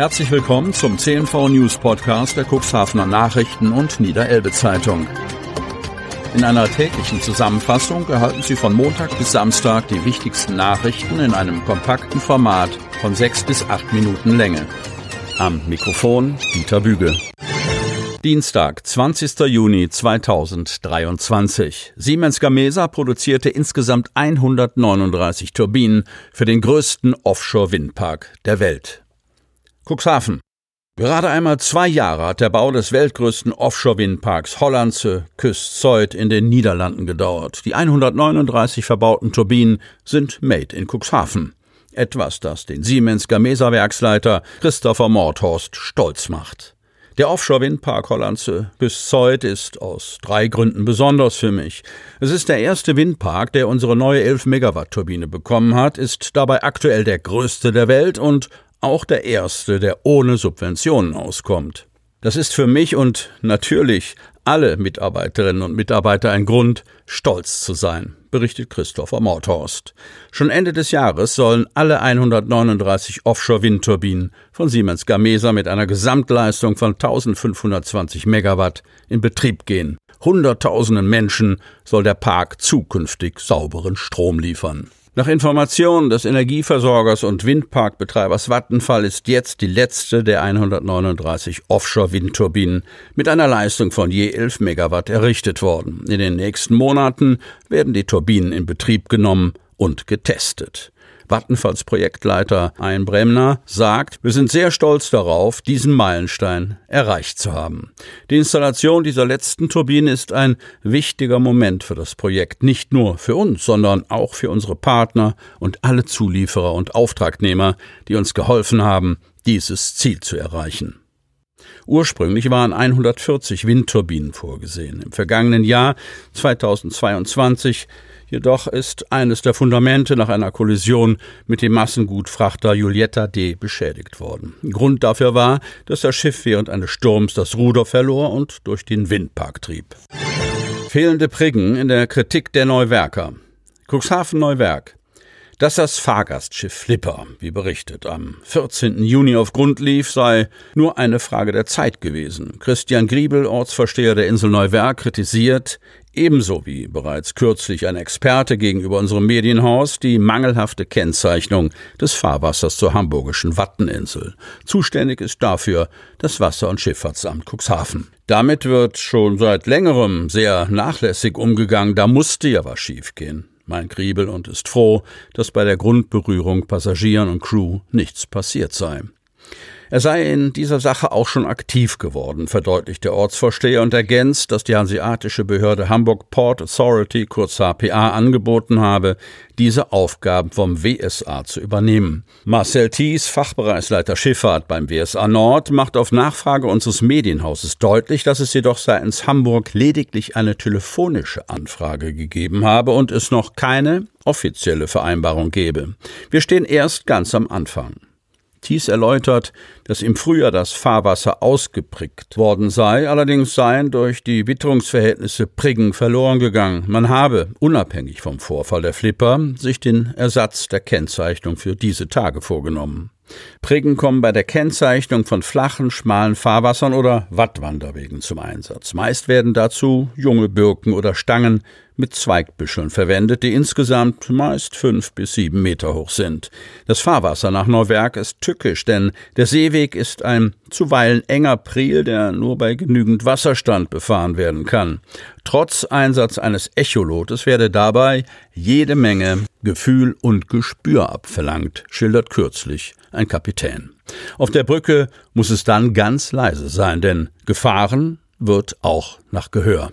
Herzlich willkommen zum CNV News Podcast der Cuxhavener Nachrichten und Niederelbe Zeitung. In einer täglichen Zusammenfassung erhalten Sie von Montag bis Samstag die wichtigsten Nachrichten in einem kompakten Format von sechs bis acht Minuten Länge. Am Mikrofon Dieter Büge. Dienstag, 20. Juni 2023. Siemens Gamesa produzierte insgesamt 139 Turbinen für den größten Offshore-Windpark der Welt. Cuxhaven. Gerade einmal zwei Jahre hat der Bau des weltgrößten Offshore-Windparks Hollandse Kust in den Niederlanden gedauert. Die 139 verbauten Turbinen sind made in Cuxhaven. Etwas, das den Siemens Gamesa-Werksleiter Christopher Mordhorst stolz macht. Der Offshore-Windpark Hollandse Kust ist aus drei Gründen besonders für mich. Es ist der erste Windpark, der unsere neue 11-Megawatt-Turbine bekommen hat, ist dabei aktuell der größte der Welt und auch der erste, der ohne Subventionen auskommt. Das ist für mich und natürlich alle Mitarbeiterinnen und Mitarbeiter ein Grund, stolz zu sein, berichtet Christopher Mordhorst. Schon Ende des Jahres sollen alle 139 Offshore-Windturbinen von Siemens Gamesa mit einer Gesamtleistung von 1520 Megawatt in Betrieb gehen. Hunderttausenden Menschen soll der Park zukünftig sauberen Strom liefern. Nach Informationen des Energieversorgers und Windparkbetreibers Vattenfall ist jetzt die letzte der 139 Offshore-Windturbinen mit einer Leistung von je 11 Megawatt errichtet worden. In den nächsten Monaten werden die Turbinen in Betrieb genommen und getestet. Vattenfalls Projektleiter Ein Bremner sagt, wir sind sehr stolz darauf, diesen Meilenstein erreicht zu haben. Die Installation dieser letzten Turbine ist ein wichtiger Moment für das Projekt, nicht nur für uns, sondern auch für unsere Partner und alle Zulieferer und Auftragnehmer, die uns geholfen haben, dieses Ziel zu erreichen. Ursprünglich waren 140 Windturbinen vorgesehen. Im vergangenen Jahr 2022 Jedoch ist eines der Fundamente nach einer Kollision mit dem Massengutfrachter Julietta D. beschädigt worden. Grund dafür war, dass das Schiff während eines Sturms das Ruder verlor und durch den Windpark trieb. Fehlende Priggen in der Kritik der Neuwerker. Cuxhaven Neuwerk. Dass das Fahrgastschiff Flipper, wie berichtet, am 14. Juni auf Grund lief, sei nur eine Frage der Zeit gewesen. Christian Griebel, Ortsversteher der Insel Neuwerk, kritisiert, Ebenso wie bereits kürzlich ein Experte gegenüber unserem Medienhaus die mangelhafte Kennzeichnung des Fahrwassers zur hamburgischen Watteninsel. Zuständig ist dafür das Wasser- und Schifffahrtsamt Cuxhaven. Damit wird schon seit längerem sehr nachlässig umgegangen, da musste ja was schiefgehen. Mein Griebel und ist froh, dass bei der Grundberührung Passagieren und Crew nichts passiert sei. Er sei in dieser Sache auch schon aktiv geworden, verdeutlicht der Ortsvorsteher und ergänzt, dass die hanseatische Behörde Hamburg Port Authority, kurz HPA, angeboten habe, diese Aufgaben vom WSA zu übernehmen. Marcel Thies, Fachbereichsleiter Schifffahrt beim WSA Nord, macht auf Nachfrage unseres Medienhauses deutlich, dass es jedoch seitens Hamburg lediglich eine telefonische Anfrage gegeben habe und es noch keine offizielle Vereinbarung gebe. Wir stehen erst ganz am Anfang. Thies erläutert, dass im Frühjahr das Fahrwasser ausgeprickt worden sei, allerdings seien durch die Witterungsverhältnisse Priggen verloren gegangen. Man habe, unabhängig vom Vorfall der Flipper, sich den Ersatz der Kennzeichnung für diese Tage vorgenommen. Prägen kommen bei der Kennzeichnung von flachen, schmalen Fahrwassern oder Wattwanderwegen zum Einsatz. Meist werden dazu junge Birken oder Stangen mit Zweigbüscheln verwendet, die insgesamt meist fünf bis sieben Meter hoch sind. Das Fahrwasser nach Neuwerk ist tückisch, denn der Seeweg ist ein zuweilen enger Priel, der nur bei genügend Wasserstand befahren werden kann. Trotz Einsatz eines Echolotes werde dabei jede Menge Gefühl und Gespür abverlangt, schildert kürzlich ein Kapitän. Auf der Brücke muss es dann ganz leise sein, denn gefahren wird auch nach Gehör.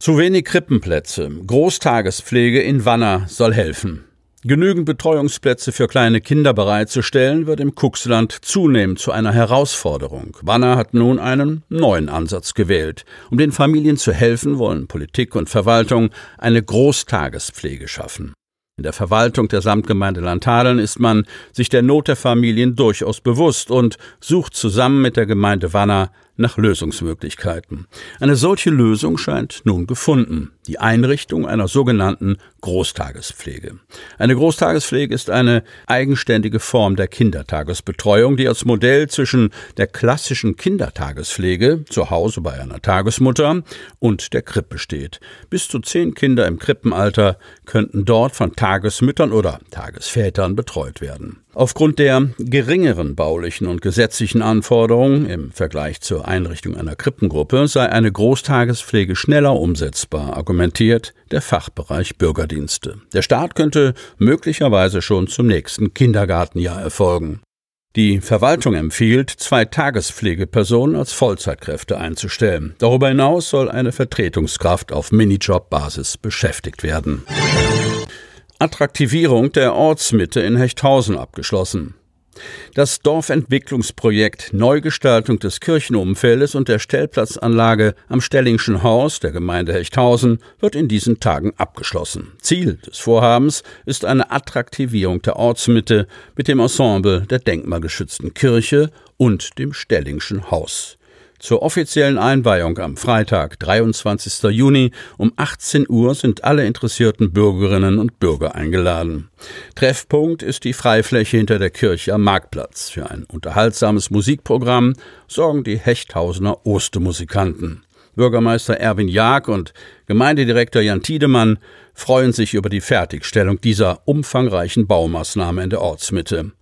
Zu wenig Krippenplätze. Großtagespflege in Wanner soll helfen. Genügend Betreuungsplätze für kleine Kinder bereitzustellen, wird im Kuxland zunehmend zu einer Herausforderung. Wanner hat nun einen neuen Ansatz gewählt. Um den Familien zu helfen, wollen Politik und Verwaltung eine Großtagespflege schaffen. In der Verwaltung der Samtgemeinde Landhadeln ist man sich der Not der Familien durchaus bewusst und sucht zusammen mit der Gemeinde Wanner nach Lösungsmöglichkeiten. Eine solche Lösung scheint nun gefunden. Die Einrichtung einer sogenannten Großtagespflege. Eine Großtagespflege ist eine eigenständige Form der Kindertagesbetreuung, die als Modell zwischen der klassischen Kindertagespflege zu Hause bei einer Tagesmutter und der Krippe steht. Bis zu zehn Kinder im Krippenalter könnten dort von Tagesmüttern oder Tagesvätern betreut werden. Aufgrund der geringeren baulichen und gesetzlichen Anforderungen im Vergleich zur Einrichtung einer Krippengruppe sei eine Großtagespflege schneller umsetzbar, argumentiert der Fachbereich Bürgerdienste. Der Start könnte möglicherweise schon zum nächsten Kindergartenjahr erfolgen. Die Verwaltung empfiehlt, zwei Tagespflegepersonen als Vollzeitkräfte einzustellen. Darüber hinaus soll eine Vertretungskraft auf Minijob-Basis beschäftigt werden. Attraktivierung der Ortsmitte in Hechthausen abgeschlossen. Das Dorfentwicklungsprojekt Neugestaltung des Kirchenumfeldes und der Stellplatzanlage am Stellingschen Haus der Gemeinde Hechthausen wird in diesen Tagen abgeschlossen. Ziel des Vorhabens ist eine Attraktivierung der Ortsmitte mit dem Ensemble der denkmalgeschützten Kirche und dem Stellingschen Haus. Zur offiziellen Einweihung am Freitag, 23. Juni um 18 Uhr sind alle interessierten Bürgerinnen und Bürger eingeladen. Treffpunkt ist die Freifläche hinter der Kirche am Marktplatz. Für ein unterhaltsames Musikprogramm sorgen die Hechthausener Ostermusikanten. Bürgermeister Erwin Jag und Gemeindedirektor Jan Tiedemann freuen sich über die Fertigstellung dieser umfangreichen Baumaßnahme in der Ortsmitte.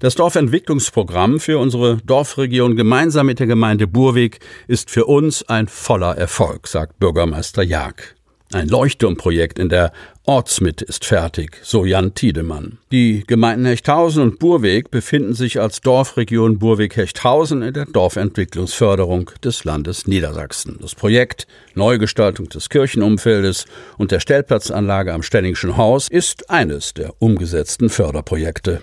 Das Dorfentwicklungsprogramm für unsere Dorfregion gemeinsam mit der Gemeinde Burweg ist für uns ein voller Erfolg, sagt Bürgermeister Jag. Ein Leuchtturmprojekt in der Ortsmitte ist fertig, so Jan Tiedemann. Die Gemeinden Hechthausen und Burweg befinden sich als Dorfregion Burweg-Hechthausen in der Dorfentwicklungsförderung des Landes Niedersachsen. Das Projekt Neugestaltung des Kirchenumfeldes und der Stellplatzanlage am Stellingschen Haus ist eines der umgesetzten Förderprojekte.